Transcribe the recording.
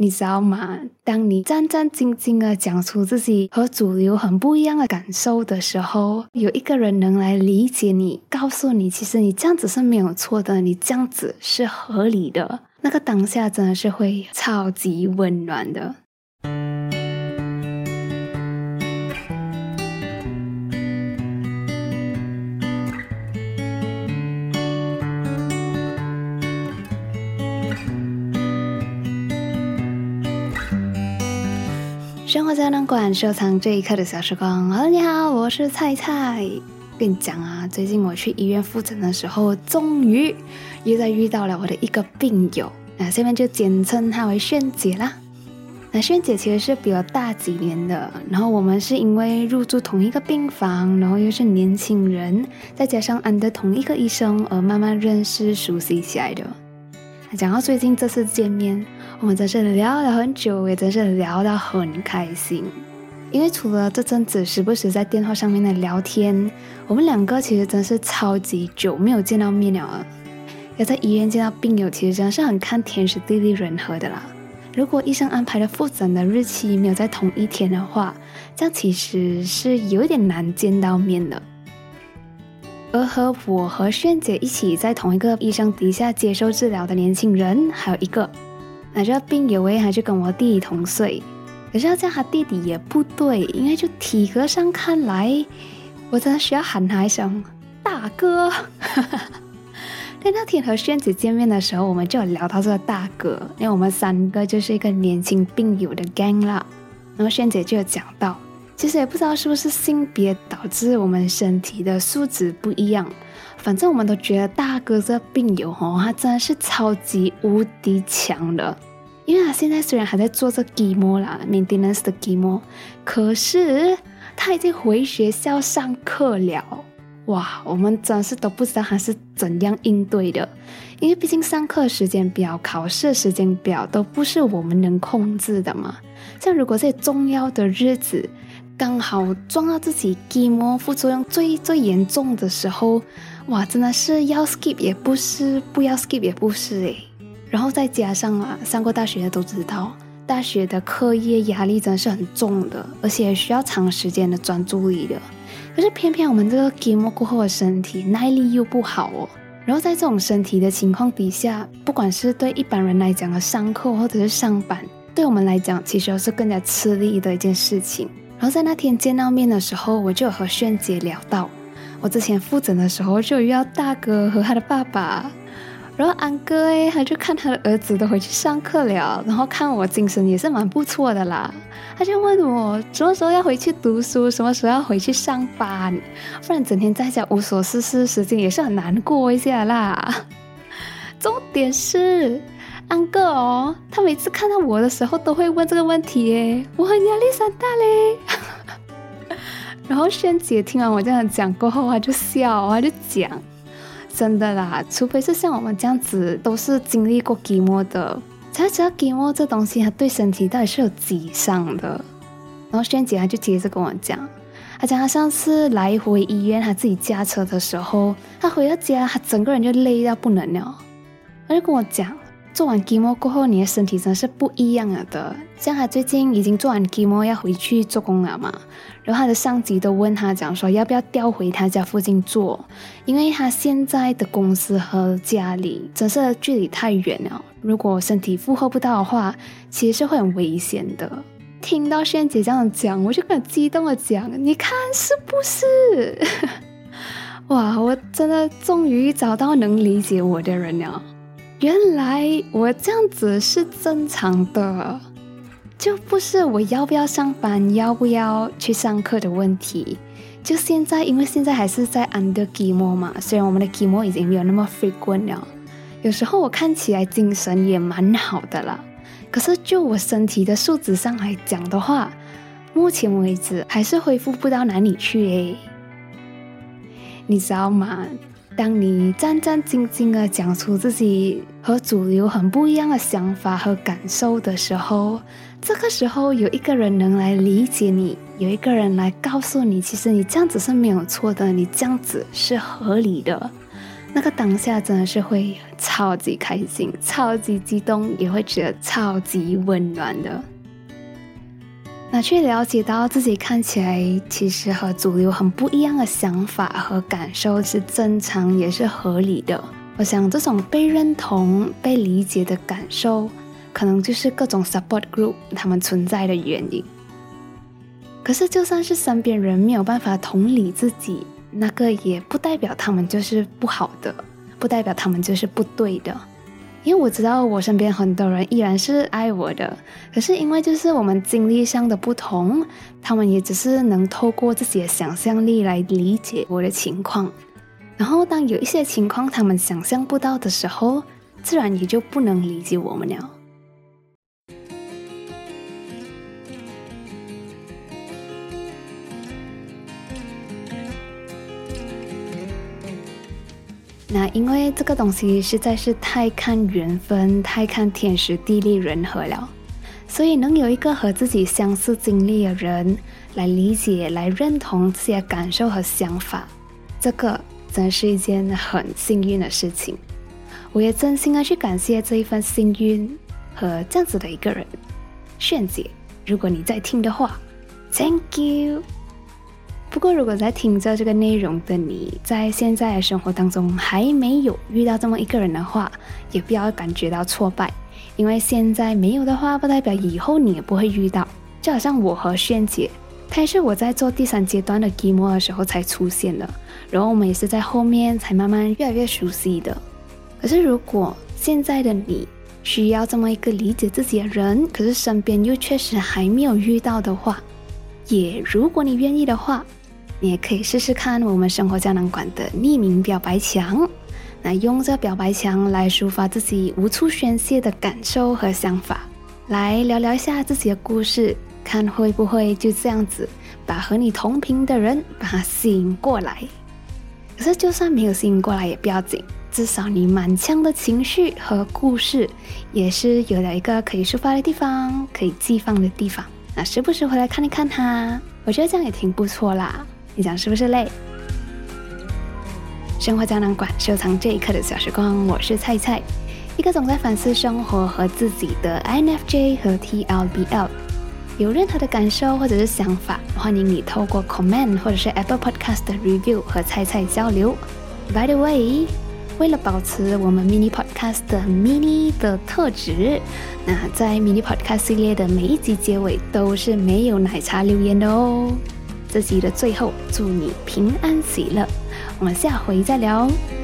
你知道吗？当你战战兢兢的讲出自己和主流很不一样的感受的时候，有一个人能来理解你，告诉你，其实你这样子是没有错的，你这样子是合理的，那个当下真的是会超级温暖的。生活胶囊馆收藏这一刻的小时光。好了你好，我是菜菜。跟你讲啊，最近我去医院复诊的时候，终于又在遇到了我的一个病友。那下面就简称她为炫姐啦。那炫姐其实是比我大几年的，然后我们是因为入住同一个病房，然后又是年轻人，再加上安的同一个医生，而慢慢认识、熟悉起来的。讲到最近这次见面。我们真是聊了很久，也真是聊得很开心。因为除了这阵子时不时在电话上面的聊天，我们两个其实真是超级久没有见到面了。要在医院见到病友，其实真的是很看天时地利人和的啦。如果医生安排的复诊的日期没有在同一天的话，这样其实是有一点难见到面的。而和我和炫姐一起在同一个医生底下接受治疗的年轻人，还有一个。那这病友为还就跟我弟弟同岁，可是要叫他弟弟也不对，因为就体格上看来，我真的需要喊他一声大哥。在那天和萱姐见面的时候，我们就有聊到这个大哥，因为我们三个就是一个年轻病友的 gang 啦。然后萱姐就有讲到，其实也不知道是不是性别导致我们身体的素质不一样。反正我们都觉得大哥这病友哦，他真的是超级无敌强的。因为他现在虽然还在做这 g m 啦，maintenance 的 g m 可是他已经回学校上课了。哇，我们真是都不知道他是怎样应对的。因为毕竟上课时间表、考试时间表都不是我们能控制的嘛。像如果在重要的日子，刚好撞到自己 g m o 副作用最最严重的时候。哇，真的是要 skip 也不是，不要 skip 也不是诶。然后再加上啊，上过大学的都知道，大学的课业压力真的是很重的，而且需要长时间的专注力的。可是偏偏我们这个 game 过后的身体耐力又不好哦。然后在这种身体的情况底下，不管是对一般人来讲的上课或者是上班，对我们来讲其实是更加吃力的一件事情。然后在那天见到面的时候，我就和炫姐聊到。我之前复诊的时候就遇到大哥和他的爸爸，然后安哥哎，他就看他的儿子都回去上课了，然后看我精神也是蛮不错的啦，他就问我什么时候要回去读书，什么时候要回去上班，不然整天在家无所事事，时间也是很难过一下啦。重点是安哥哦，他每次看到我的时候都会问这个问题耶，我很压力山大嘞。然后萱姐听完我这样讲过后，她就笑，她就讲：“真的啦，除非是像我们这样子，都是经历过寂寞的，才知道寂寞这东西它对身体到底是有几伤的。”然后萱姐她就接着跟我讲：“她讲她上次来回医院，她自己驾车的时候，她回到家，她整个人就累到不能了。”她就跟我讲。做完 g m o 过后，你的身体真是不一样了的。像他最近已经做完 g m o 要回去做工了嘛，然后他的上级都问他讲说要不要调回他家附近做，因为他现在的公司和家里真是距离太远了，如果身体负荷不到的话，其实是会很危险的。听到萱姐这样讲，我就很激动的讲，你看是不是？哇，我真的终于找到能理解我的人了。原来我这样子是正常的，就不是我要不要上班、要不要去上课的问题。就现在，因为现在还是在 under g m o 嘛，虽然我们的 g m o 已经没有那么 frequent 了，有时候我看起来精神也蛮好的了。可是就我身体的素质上来讲的话，目前为止还是恢复不到哪里去诶。你知道吗？当你战战兢兢地讲出自己和主流很不一样的想法和感受的时候，这个时候有一个人能来理解你，有一个人来告诉你，其实你这样子是没有错的，你这样子是合理的。那个当下真的是会超级开心、超级激动，也会觉得超级温暖的。那去了解到自己看起来其实和主流很不一样的想法和感受是正常也是合理的。我想这种被认同、被理解的感受，可能就是各种 support group 他们存在的原因。可是就算是身边人没有办法同理自己，那个也不代表他们就是不好的，不代表他们就是不对的。因为我知道我身边很多人依然是爱我的，可是因为就是我们经历上的不同，他们也只是能透过自己的想象力来理解我的情况。然后当有一些情况他们想象不到的时候，自然也就不能理解我们了。那因为这个东西实在是太看缘分，太看天时地利人和了，所以能有一个和自己相似经历的人来理解、来认同自己的感受和想法，这个真是一件很幸运的事情。我也真心的去感谢这一份幸运和这样子的一个人，炫姐。如果你在听的话，Thank you。不过，如果在听着这个内容的你，在现在的生活当中还没有遇到这么一个人的话，也不要感觉到挫败，因为现在没有的话，不代表以后你也不会遇到。就好像我和萱姐，她也是我在做第三阶段的 GMO 的时候才出现的，然后我们也是在后面才慢慢越来越熟悉的。可是，如果现在的你需要这么一个理解自己的人，可是身边又确实还没有遇到的话，也如果你愿意的话。你也可以试试看我们生活胶囊馆的匿名表白墙，那用这表白墙来抒发自己无处宣泄的感受和想法，来聊聊一下自己的故事，看会不会就这样子把和你同频的人把他吸引过来。可是就算没有吸引过来也不要紧，至少你满腔的情绪和故事也是有了一个可以抒发的地方，可以寄放的地方。那时不时回来看一看它，我觉得这样也挺不错啦。你讲是不是累？生活胶囊馆收藏这一刻的小时光，我是菜菜，一个总在反思生活和自己的 INFJ 和 TLBL。有任何的感受或者是想法，欢迎你透过 comment 或者是 Apple Podcast 的 review 和菜菜交流。By the way，为了保持我们 mini podcast mini 的特质，那在 mini podcast 系列的每一集结尾都是没有奶茶留言的哦。这集的最后，祝你平安喜乐，我们下回再聊哦。